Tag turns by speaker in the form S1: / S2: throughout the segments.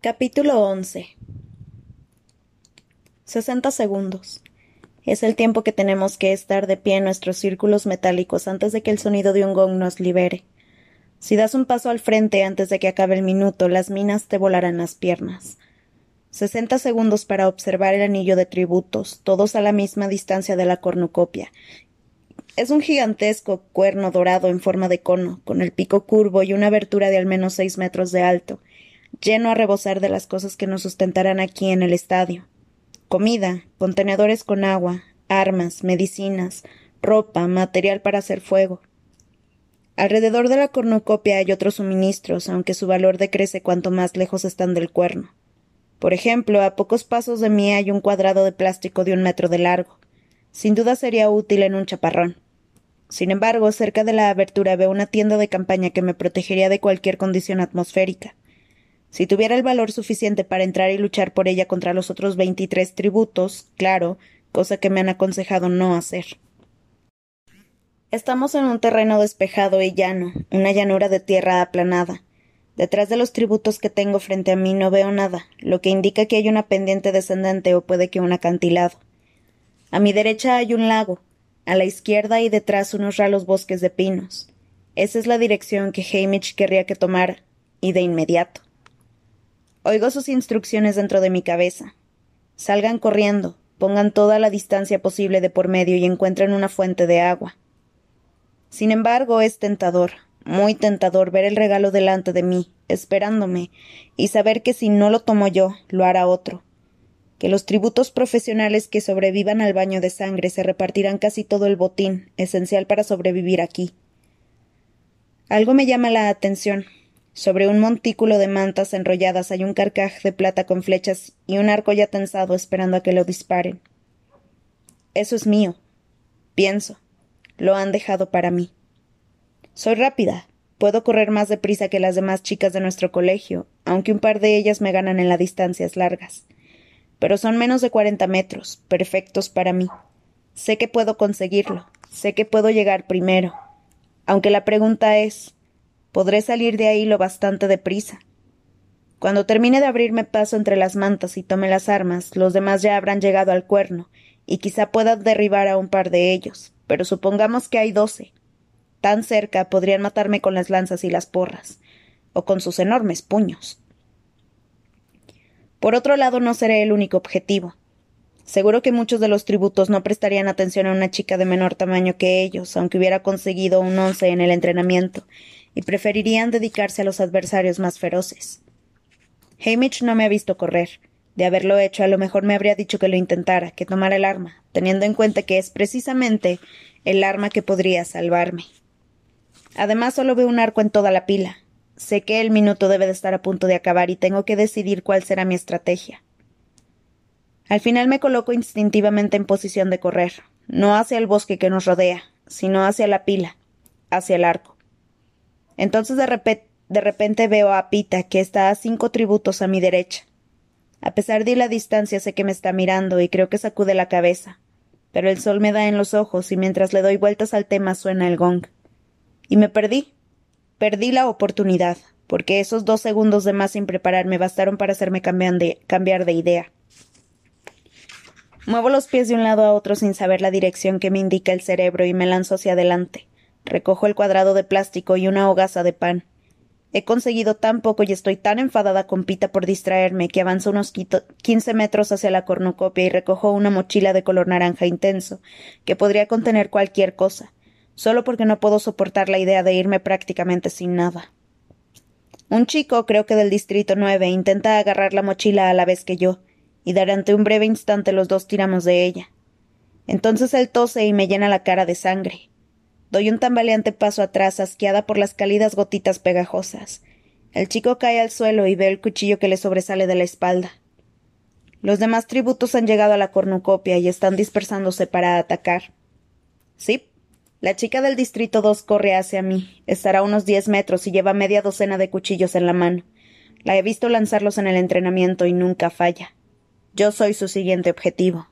S1: Capítulo 11 Sesenta segundos. Es el tiempo que tenemos que estar de pie en nuestros círculos metálicos antes de que el sonido de un gong nos libere. Si das un paso al frente antes de que acabe el minuto, las minas te volarán las piernas. Sesenta segundos para observar el anillo de tributos, todos a la misma distancia de la cornucopia, es un gigantesco cuerno dorado en forma de cono, con el pico curvo y una abertura de al menos seis metros de alto, lleno a rebosar de las cosas que nos sustentarán aquí en el estadio. Comida, contenedores con agua, armas, medicinas, ropa, material para hacer fuego. Alrededor de la cornucopia hay otros suministros, aunque su valor decrece cuanto más lejos están del cuerno. Por ejemplo, a pocos pasos de mí hay un cuadrado de plástico de un metro de largo. Sin duda sería útil en un chaparrón. Sin embargo, cerca de la abertura veo una tienda de campaña que me protegería de cualquier condición atmosférica. Si tuviera el valor suficiente para entrar y luchar por ella contra los otros veintitrés tributos, claro, cosa que me han aconsejado no hacer. Estamos en un terreno despejado y llano, una llanura de tierra aplanada. Detrás de los tributos que tengo frente a mí no veo nada, lo que indica que hay una pendiente descendente o puede que un acantilado. A mi derecha hay un lago, a la izquierda y detrás unos ralos bosques de pinos. Esa es la dirección que Hamish querría que tomara, y de inmediato. Oigo sus instrucciones dentro de mi cabeza. Salgan corriendo, pongan toda la distancia posible de por medio y encuentren una fuente de agua. Sin embargo, es tentador, muy tentador ver el regalo delante de mí, esperándome, y saber que si no lo tomo yo, lo hará otro, que los tributos profesionales que sobrevivan al baño de sangre se repartirán casi todo el botín, esencial para sobrevivir aquí. Algo me llama la atención. Sobre un montículo de mantas enrolladas hay un carcaj de plata con flechas y un arco ya tensado esperando a que lo disparen. Eso es mío. Pienso. Lo han dejado para mí. Soy rápida. Puedo correr más deprisa que las demás chicas de nuestro colegio, aunque un par de ellas me ganan en las distancias largas pero son menos de cuarenta metros, perfectos para mí. Sé que puedo conseguirlo, sé que puedo llegar primero. Aunque la pregunta es ¿podré salir de ahí lo bastante deprisa? Cuando termine de abrirme paso entre las mantas y tome las armas, los demás ya habrán llegado al cuerno, y quizá pueda derribar a un par de ellos, pero supongamos que hay doce. Tan cerca podrían matarme con las lanzas y las porras, o con sus enormes puños. Por otro lado, no seré el único objetivo. Seguro que muchos de los tributos no prestarían atención a una chica de menor tamaño que ellos, aunque hubiera conseguido un once en el entrenamiento, y preferirían dedicarse a los adversarios más feroces. Hamish no me ha visto correr. De haberlo hecho, a lo mejor me habría dicho que lo intentara, que tomara el arma, teniendo en cuenta que es precisamente el arma que podría salvarme. Además, solo veo un arco en toda la pila, Sé que el minuto debe de estar a punto de acabar y tengo que decidir cuál será mi estrategia. Al final me coloco instintivamente en posición de correr, no hacia el bosque que nos rodea, sino hacia la pila, hacia el arco. Entonces de, de repente veo a Pita, que está a cinco tributos a mi derecha. A pesar de la distancia sé que me está mirando y creo que sacude la cabeza, pero el sol me da en los ojos y mientras le doy vueltas al tema suena el gong. Y me perdí. Perdí la oportunidad, porque esos dos segundos de más sin prepararme bastaron para hacerme cambiar de idea. Muevo los pies de un lado a otro sin saber la dirección que me indica el cerebro y me lanzo hacia adelante. Recojo el cuadrado de plástico y una hogaza de pan. He conseguido tan poco y estoy tan enfadada con Pita por distraerme que avanzo unos quince metros hacia la cornucopia y recojo una mochila de color naranja intenso, que podría contener cualquier cosa solo porque no puedo soportar la idea de irme prácticamente sin nada. Un chico, creo que del Distrito 9, intenta agarrar la mochila a la vez que yo, y durante un breve instante los dos tiramos de ella. Entonces él tose y me llena la cara de sangre. Doy un tambaleante paso atrás, asqueada por las cálidas gotitas pegajosas. El chico cae al suelo y ve el cuchillo que le sobresale de la espalda. Los demás tributos han llegado a la cornucopia y están dispersándose para atacar. Sí, la chica del Distrito 2 corre hacia mí. Estará a unos diez metros y lleva media docena de cuchillos en la mano. La he visto lanzarlos en el entrenamiento y nunca falla. Yo soy su siguiente objetivo.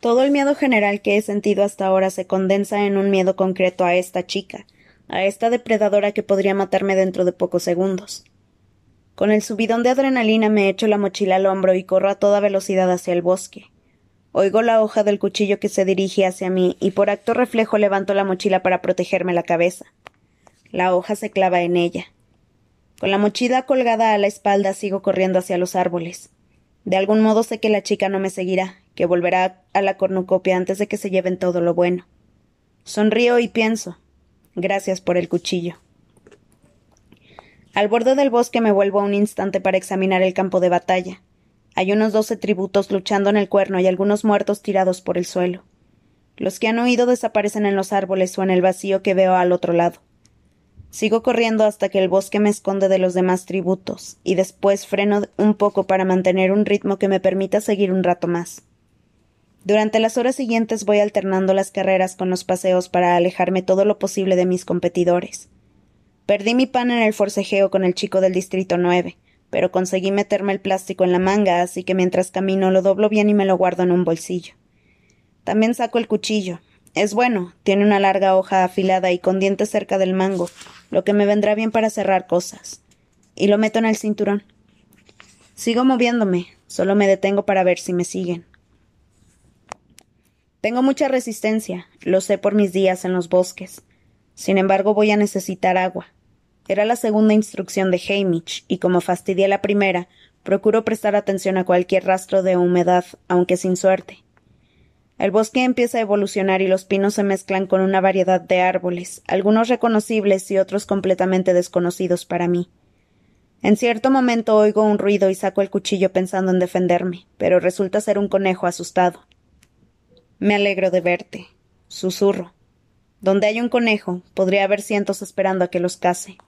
S1: Todo el miedo general que he sentido hasta ahora se condensa en un miedo concreto a esta chica, a esta depredadora que podría matarme dentro de pocos segundos. Con el subidón de adrenalina me echo la mochila al hombro y corro a toda velocidad hacia el bosque. Oigo la hoja del cuchillo que se dirige hacia mí y por acto reflejo levanto la mochila para protegerme la cabeza. La hoja se clava en ella. Con la mochila colgada a la espalda sigo corriendo hacia los árboles. De algún modo sé que la chica no me seguirá, que volverá a la cornucopia antes de que se lleven todo lo bueno. Sonrío y pienso. Gracias por el cuchillo. Al borde del bosque me vuelvo un instante para examinar el campo de batalla. Hay unos doce tributos luchando en el cuerno y algunos muertos tirados por el suelo. Los que han huido desaparecen en los árboles o en el vacío que veo al otro lado. Sigo corriendo hasta que el bosque me esconde de los demás tributos, y después freno un poco para mantener un ritmo que me permita seguir un rato más. Durante las horas siguientes voy alternando las carreras con los paseos para alejarme todo lo posible de mis competidores. Perdí mi pan en el forcejeo con el chico del Distrito 9, pero conseguí meterme el plástico en la manga, así que mientras camino lo doblo bien y me lo guardo en un bolsillo. También saco el cuchillo. Es bueno, tiene una larga hoja afilada y con dientes cerca del mango, lo que me vendrá bien para cerrar cosas. Y lo meto en el cinturón. Sigo moviéndome, solo me detengo para ver si me siguen. Tengo mucha resistencia, lo sé por mis días en los bosques. Sin embargo, voy a necesitar agua. Era la segunda instrucción de Hamish, y como fastidié la primera, procuro prestar atención a cualquier rastro de humedad, aunque sin suerte. El bosque empieza a evolucionar y los pinos se mezclan con una variedad de árboles, algunos reconocibles y otros completamente desconocidos para mí. En cierto momento oigo un ruido y saco el cuchillo pensando en defenderme, pero resulta ser un conejo asustado. Me alegro de verte. Susurro. Donde hay un conejo, podría haber cientos esperando a que los case.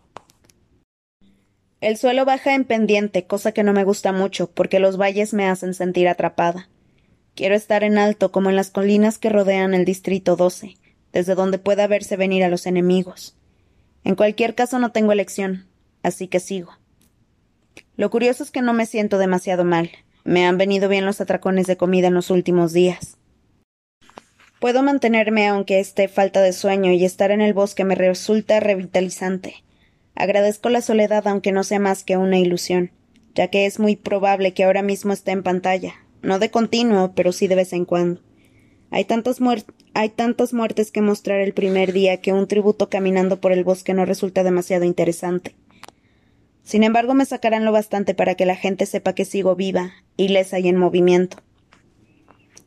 S1: El suelo baja en pendiente, cosa que no me gusta mucho, porque los valles me hacen sentir atrapada. Quiero estar en alto, como en las colinas que rodean el Distrito 12, desde donde pueda verse venir a los enemigos. En cualquier caso no tengo elección, así que sigo. Lo curioso es que no me siento demasiado mal. Me han venido bien los atracones de comida en los últimos días. Puedo mantenerme aunque esté falta de sueño y estar en el bosque me resulta revitalizante. Agradezco la soledad aunque no sea más que una ilusión, ya que es muy probable que ahora mismo esté en pantalla, no de continuo, pero sí de vez en cuando. Hay tantas, hay tantas muertes que mostrar el primer día que un tributo caminando por el bosque no resulta demasiado interesante. Sin embargo, me sacarán lo bastante para que la gente sepa que sigo viva, ilesa y en movimiento.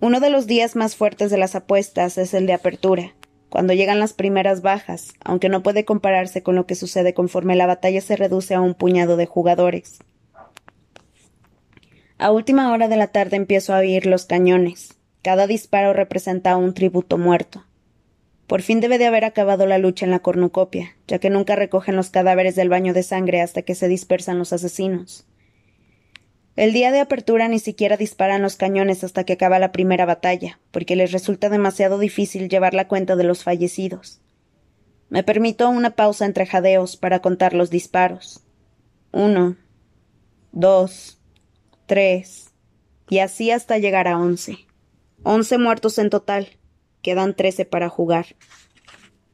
S1: Uno de los días más fuertes de las apuestas es el de apertura, cuando llegan las primeras bajas, aunque no puede compararse con lo que sucede conforme la batalla se reduce a un puñado de jugadores. A última hora de la tarde empiezo a oír los cañones. Cada disparo representa un tributo muerto. Por fin debe de haber acabado la lucha en la cornucopia, ya que nunca recogen los cadáveres del baño de sangre hasta que se dispersan los asesinos. El día de apertura ni siquiera disparan los cañones hasta que acaba la primera batalla, porque les resulta demasiado difícil llevar la cuenta de los fallecidos. Me permito una pausa entre jadeos para contar los disparos. Uno, dos, tres, y así hasta llegar a once. Once muertos en total. Quedan trece para jugar.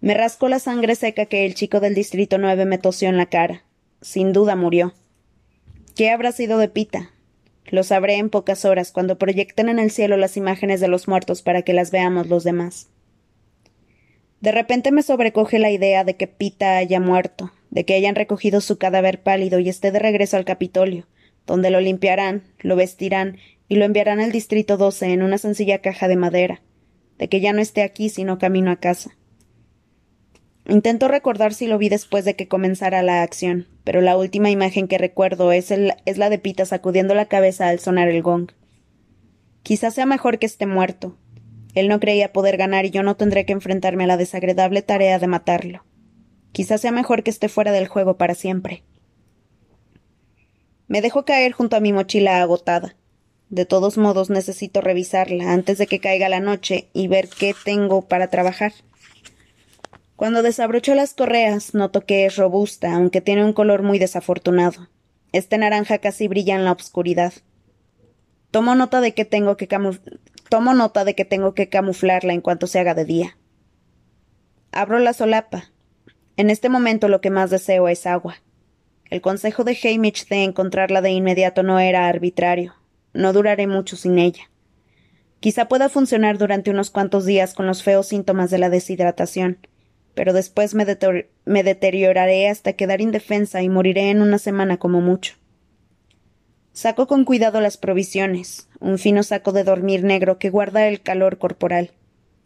S1: Me rasco la sangre seca que el chico del distrito nueve me tosió en la cara. Sin duda murió. ¿Qué habrá sido de Pita? Lo sabré en pocas horas cuando proyecten en el cielo las imágenes de los muertos para que las veamos los demás. De repente me sobrecoge la idea de que Pita haya muerto, de que hayan recogido su cadáver pálido y esté de regreso al Capitolio, donde lo limpiarán, lo vestirán y lo enviarán al Distrito 12 en una sencilla caja de madera, de que ya no esté aquí sino camino a casa. Intento recordar si lo vi después de que comenzara la acción, pero la última imagen que recuerdo es, es la de Pita sacudiendo la cabeza al sonar el gong. Quizás sea mejor que esté muerto. Él no creía poder ganar y yo no tendré que enfrentarme a la desagradable tarea de matarlo. Quizás sea mejor que esté fuera del juego para siempre. Me dejo caer junto a mi mochila agotada. De todos modos necesito revisarla antes de que caiga la noche y ver qué tengo para trabajar. Cuando desabrocho las correas, noto que es robusta, aunque tiene un color muy desafortunado. Este naranja casi brilla en la oscuridad. Tomo nota de que tengo que tomo nota de que tengo que camuflarla en cuanto se haga de día. Abro la solapa. En este momento lo que más deseo es agua. El consejo de Hamish de encontrarla de inmediato no era arbitrario. No duraré mucho sin ella. Quizá pueda funcionar durante unos cuantos días con los feos síntomas de la deshidratación, pero después me, deterioraré hasta quedar indefensa y moriré en una semana como mucho. Saco con cuidado las provisiones, un fino saco de dormir negro que guarda el calor corporal,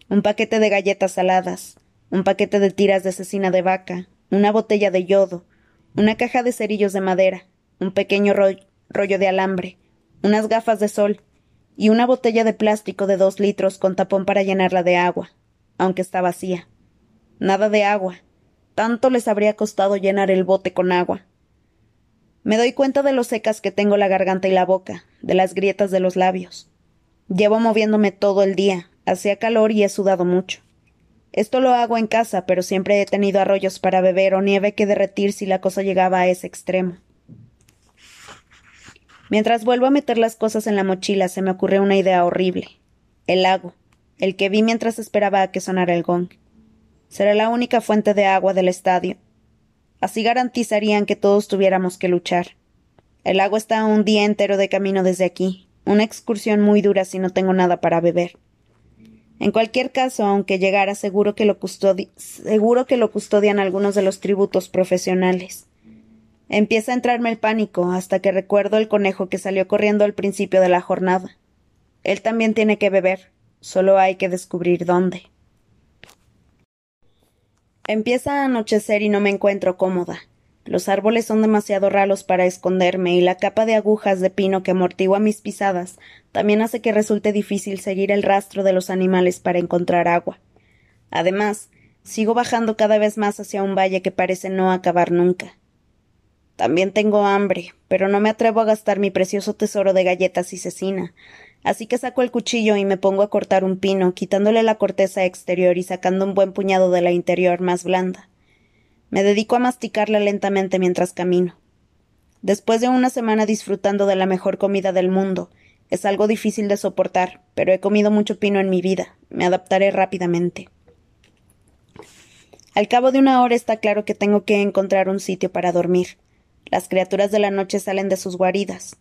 S1: un paquete de galletas saladas, un paquete de tiras de cecina de vaca, una botella de yodo, una caja de cerillos de madera, un pequeño rollo de alambre, unas gafas de sol y una botella de plástico de dos litros con tapón para llenarla de agua, aunque está vacía. Nada de agua. Tanto les habría costado llenar el bote con agua. Me doy cuenta de lo secas que tengo la garganta y la boca, de las grietas de los labios. Llevo moviéndome todo el día, hacía calor y he sudado mucho. Esto lo hago en casa, pero siempre he tenido arroyos para beber o nieve que derretir si la cosa llegaba a ese extremo. Mientras vuelvo a meter las cosas en la mochila, se me ocurre una idea horrible. El lago, el que vi mientras esperaba a que sonara el gong. Será la única fuente de agua del estadio. Así garantizarían que todos tuviéramos que luchar. El lago está un día entero de camino desde aquí, una excursión muy dura si no tengo nada para beber. En cualquier caso, aunque llegara, seguro que lo, seguro que lo custodian algunos de los tributos profesionales. Empieza a entrarme el pánico hasta que recuerdo el conejo que salió corriendo al principio de la jornada. Él también tiene que beber, solo hay que descubrir dónde. Empieza a anochecer y no me encuentro cómoda. Los árboles son demasiado raros para esconderme y la capa de agujas de pino que amortigua mis pisadas también hace que resulte difícil seguir el rastro de los animales para encontrar agua. Además, sigo bajando cada vez más hacia un valle que parece no acabar nunca. También tengo hambre, pero no me atrevo a gastar mi precioso tesoro de galletas y cecina, así que saco el cuchillo y me pongo a cortar un pino, quitándole la corteza exterior y sacando un buen puñado de la interior más blanda. Me dedico a masticarla lentamente mientras camino. Después de una semana disfrutando de la mejor comida del mundo, es algo difícil de soportar, pero he comido mucho pino en mi vida. Me adaptaré rápidamente. Al cabo de una hora está claro que tengo que encontrar un sitio para dormir. Las criaturas de la noche salen de sus guaridas.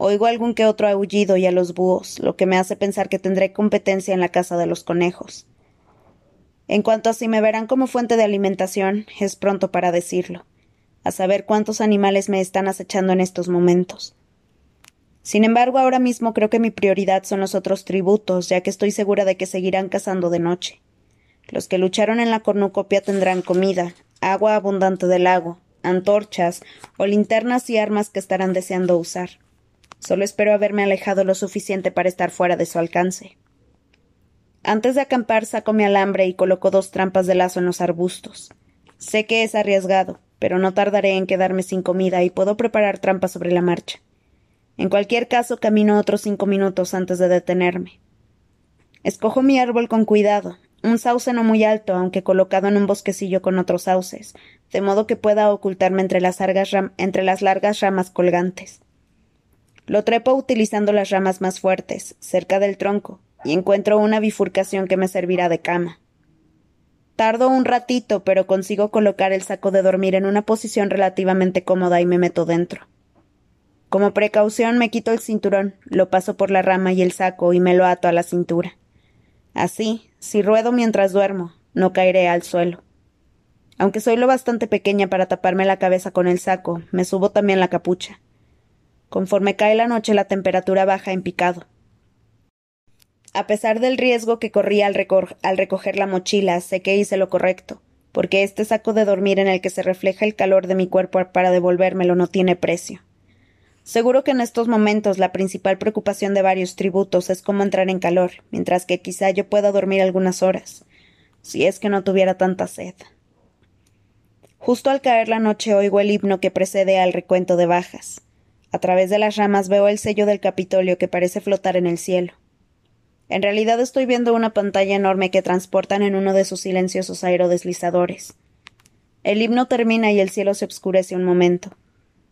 S1: Oigo algún que otro aullido y a los búhos, lo que me hace pensar que tendré competencia en la casa de los conejos. En cuanto a si me verán como fuente de alimentación, es pronto para decirlo, a saber cuántos animales me están acechando en estos momentos. Sin embargo, ahora mismo creo que mi prioridad son los otros tributos, ya que estoy segura de que seguirán cazando de noche. Los que lucharon en la cornucopia tendrán comida, agua abundante del lago, antorchas o linternas y armas que estarán deseando usar. Solo espero haberme alejado lo suficiente para estar fuera de su alcance. Antes de acampar saco mi alambre y coloco dos trampas de lazo en los arbustos. Sé que es arriesgado, pero no tardaré en quedarme sin comida y puedo preparar trampas sobre la marcha. En cualquier caso, camino otros cinco minutos antes de detenerme. Escojo mi árbol con cuidado, un sauce no muy alto, aunque colocado en un bosquecillo con otros sauces, de modo que pueda ocultarme entre las, entre las largas ramas colgantes. Lo trepo utilizando las ramas más fuertes, cerca del tronco, y encuentro una bifurcación que me servirá de cama. Tardo un ratito, pero consigo colocar el saco de dormir en una posición relativamente cómoda y me meto dentro. Como precaución me quito el cinturón, lo paso por la rama y el saco y me lo ato a la cintura. Así, si ruedo mientras duermo, no caeré al suelo. Aunque soy lo bastante pequeña para taparme la cabeza con el saco, me subo también la capucha. Conforme cae la noche la temperatura baja en picado. A pesar del riesgo que corría al, recoger la mochila, sé que hice lo correcto, porque este saco de dormir en el que se refleja el calor de mi cuerpo para devolvérmelo no tiene precio. Seguro que en estos momentos la principal preocupación de varios tributos es cómo entrar en calor, mientras que quizá yo pueda dormir algunas horas, si es que no tuviera tanta sed. Justo al caer la noche oigo el himno que precede al recuento de bajas. A través de las ramas veo el sello del Capitolio que parece flotar en el cielo. En realidad estoy viendo una pantalla enorme que transportan en uno de sus silenciosos aerodeslizadores. El himno termina y el cielo se oscurece un momento.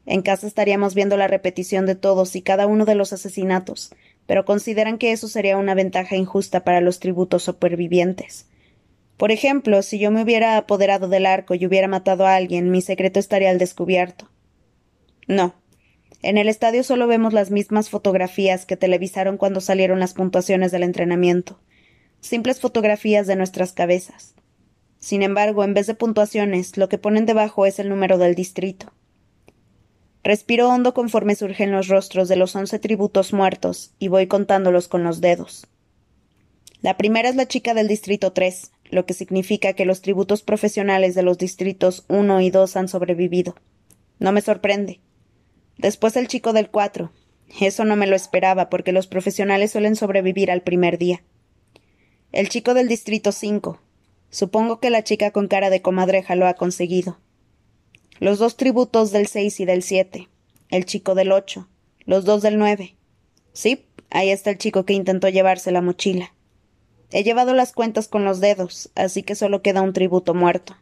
S1: En casa estaríamos viendo la repetición de todos y cada uno de los asesinatos, pero consideran que eso sería una ventaja injusta para los tributos supervivientes. Por ejemplo, si yo me hubiera apoderado del arco y hubiera matado a alguien, mi secreto estaría al descubierto. No. En el estadio solo vemos las mismas fotografías que televisaron cuando salieron las puntuaciones del entrenamiento. Simples fotografías de nuestras cabezas. Sin embargo, en vez de puntuaciones, lo que ponen debajo es el número del distrito. Respiro hondo conforme surgen los rostros de los once tributos muertos y voy contándolos con los dedos. La primera es la chica del distrito 3, lo que significa que los tributos profesionales de los distritos 1 y 2 han sobrevivido. No me sorprende. Después el chico del 4. Eso no me lo esperaba porque los profesionales suelen sobrevivir al primer día. El chico del distrito 5. Supongo que la chica con cara de comadreja lo ha conseguido. Los dos tributos del seis y del siete. El chico del ocho. Los dos del nueve. Sí, ahí está el chico que intentó llevarse la mochila. He llevado las cuentas con los dedos, así que solo queda un tributo muerto.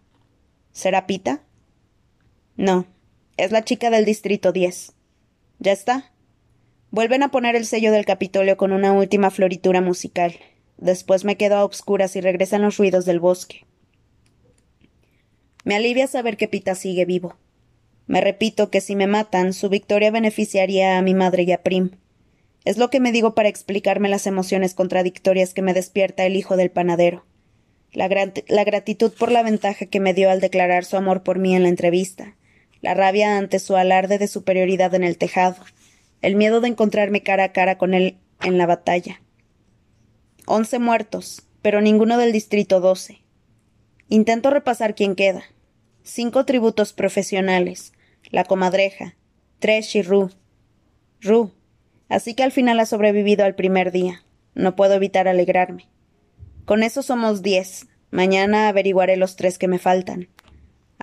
S1: ¿Será Pita? No, es la chica del distrito diez. ¿Ya está? Vuelven a poner el sello del Capitolio con una última floritura musical. Después me quedo a obscuras y regresan los ruidos del bosque. Me alivia saber que Pita sigue vivo. Me repito que si me matan, su victoria beneficiaría a mi madre y a Prim. Es lo que me digo para explicarme las emociones contradictorias que me despierta el hijo del panadero. La, la, gratitud por la ventaja que me dio al declarar su amor por mí en la entrevista, la rabia ante su alarde de superioridad en el tejado, el miedo de encontrarme cara a cara con él en la batalla. Once muertos, pero ninguno del distrito doce. Intento repasar quién queda cinco tributos profesionales, la comadreja, Tresh y Ru. Ru. Así que al final ha sobrevivido al primer día. No puedo evitar alegrarme. Con eso somos diez. Mañana averiguaré los tres que me faltan.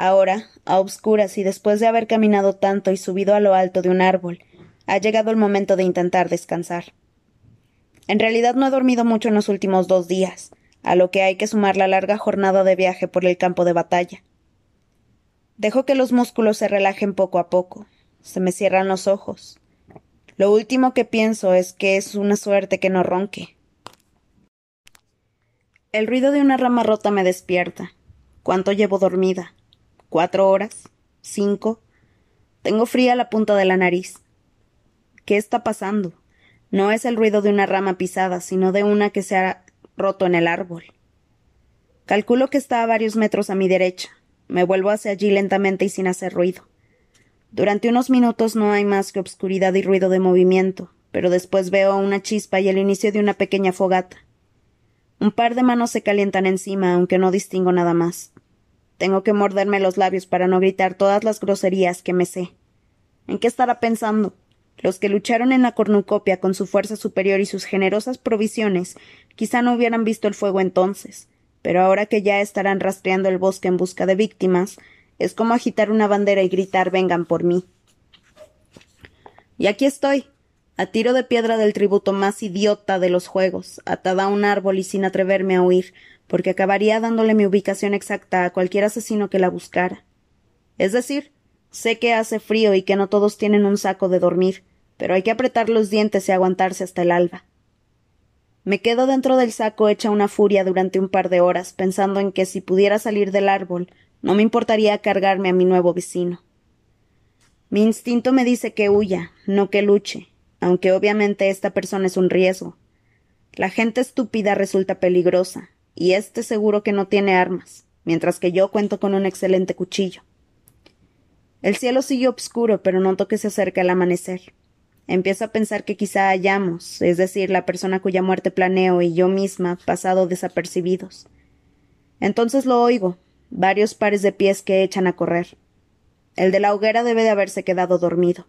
S1: Ahora, a obscuras y después de haber caminado tanto y subido a lo alto de un árbol, ha llegado el momento de intentar descansar. En realidad no he dormido mucho en los últimos dos días, a lo que hay que sumar la larga jornada de viaje por el campo de batalla. Dejo que los músculos se relajen poco a poco. Se me cierran los ojos. Lo último que pienso es que es una suerte que no ronque. El ruido de una rama rota me despierta. ¿Cuánto llevo dormida? ¿Cuatro horas? ¿Cinco? Tengo fría la punta de la nariz. ¿Qué está pasando? No es el ruido de una rama pisada, sino de una que se ha roto en el árbol. Calculo que está a varios metros a mi derecha. Me vuelvo hacia allí lentamente y sin hacer ruido. Durante unos minutos no hay más que obscuridad y ruido de movimiento, pero después veo una chispa y el inicio de una pequeña fogata. Un par de manos se calientan encima, aunque no distingo nada más. Tengo que morderme los labios para no gritar todas las groserías que me sé. ¿En qué estará pensando? Los que lucharon en la cornucopia con su fuerza superior y sus generosas provisiones quizá no hubieran visto el fuego entonces, pero ahora que ya estarán rastreando el bosque en busca de víctimas, es como agitar una bandera y gritar vengan por mí. Y aquí estoy, a tiro de piedra del tributo más idiota de los juegos, atada a un árbol y sin atreverme a huir, porque acabaría dándole mi ubicación exacta a cualquier asesino que la buscara. Es decir, sé que hace frío y que no todos tienen un saco de dormir, pero hay que apretar los dientes y aguantarse hasta el alba. Me quedo dentro del saco hecha una furia durante un par de horas, pensando en que si pudiera salir del árbol, no me importaría cargarme a mi nuevo vecino. Mi instinto me dice que huya, no que luche, aunque obviamente esta persona es un riesgo. La gente estúpida resulta peligrosa, y este seguro que no tiene armas, mientras que yo cuento con un excelente cuchillo. El cielo sigue obscuro, pero noto que se acerca el amanecer. Empiezo a pensar que quizá hayamos, es decir, la persona cuya muerte planeo y yo misma, pasado desapercibidos. Entonces lo oigo, varios pares de pies que echan a correr. El de la hoguera debe de haberse quedado dormido.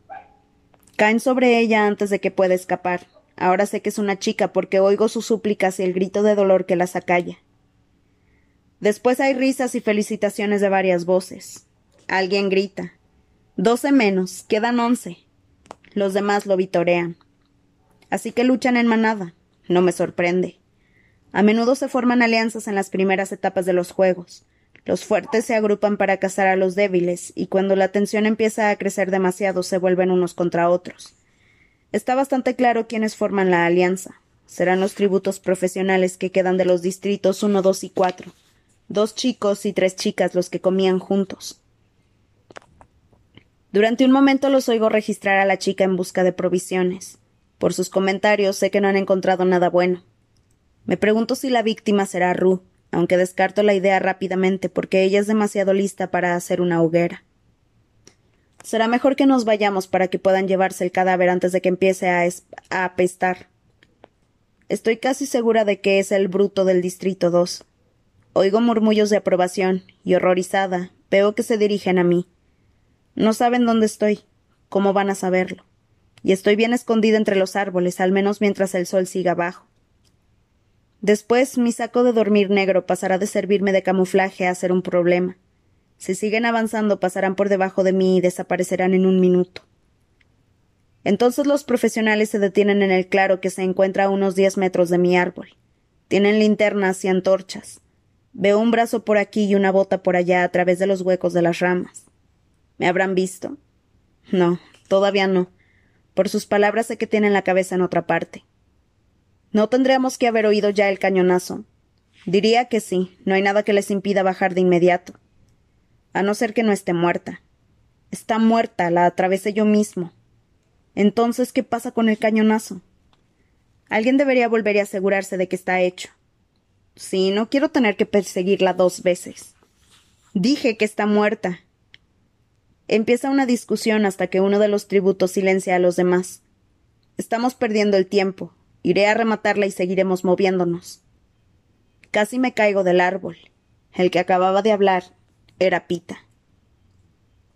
S1: Caen sobre ella antes de que pueda escapar. Ahora sé que es una chica porque oigo sus súplicas y el grito de dolor que las acalla. Después hay risas y felicitaciones de varias voces. Alguien grita. Doce menos, quedan once. Los demás lo vitorean. Así que luchan en manada. No me sorprende. A menudo se forman alianzas en las primeras etapas de los juegos. Los fuertes se agrupan para cazar a los débiles, y cuando la tensión empieza a crecer demasiado se vuelven unos contra otros. Está bastante claro quiénes forman la alianza. Serán los tributos profesionales que quedan de los distritos uno, dos y cuatro. Dos chicos y tres chicas los que comían juntos. Durante un momento los oigo registrar a la chica en busca de provisiones. Por sus comentarios sé que no han encontrado nada bueno. Me pregunto si la víctima será Ru, aunque descarto la idea rápidamente porque ella es demasiado lista para hacer una hoguera. Será mejor que nos vayamos para que puedan llevarse el cadáver antes de que empiece a, apestar. Estoy casi segura de que es el bruto del Distrito 2. Oigo murmullos de aprobación y, horrorizada, veo que se dirigen a mí. No saben dónde estoy. ¿Cómo van a saberlo? y estoy bien escondida entre los árboles, al menos mientras el sol siga abajo. Después mi saco de dormir negro pasará de servirme de camuflaje a ser un problema. Si siguen avanzando pasarán por debajo de mí y desaparecerán en un minuto. Entonces los profesionales se detienen en el claro que se encuentra a unos diez metros de mi árbol. Tienen linternas y antorchas. Veo un brazo por aquí y una bota por allá a través de los huecos de las ramas. ¿Me habrán visto? No, todavía no por sus palabras sé que tienen la cabeza en otra parte. No tendríamos que haber oído ya el cañonazo. Diría que sí, no hay nada que les impida bajar de inmediato. A no ser que no esté muerta. Está muerta, la atravesé yo mismo. Entonces, ¿qué pasa con el cañonazo? Alguien debería volver y asegurarse de que está hecho. Sí, no quiero tener que perseguirla dos veces. Dije que está muerta, Empieza una discusión hasta que uno de los tributos silencia a los demás. Estamos perdiendo el tiempo. Iré a rematarla y seguiremos moviéndonos. Casi me caigo del árbol. El que acababa de hablar era Pita.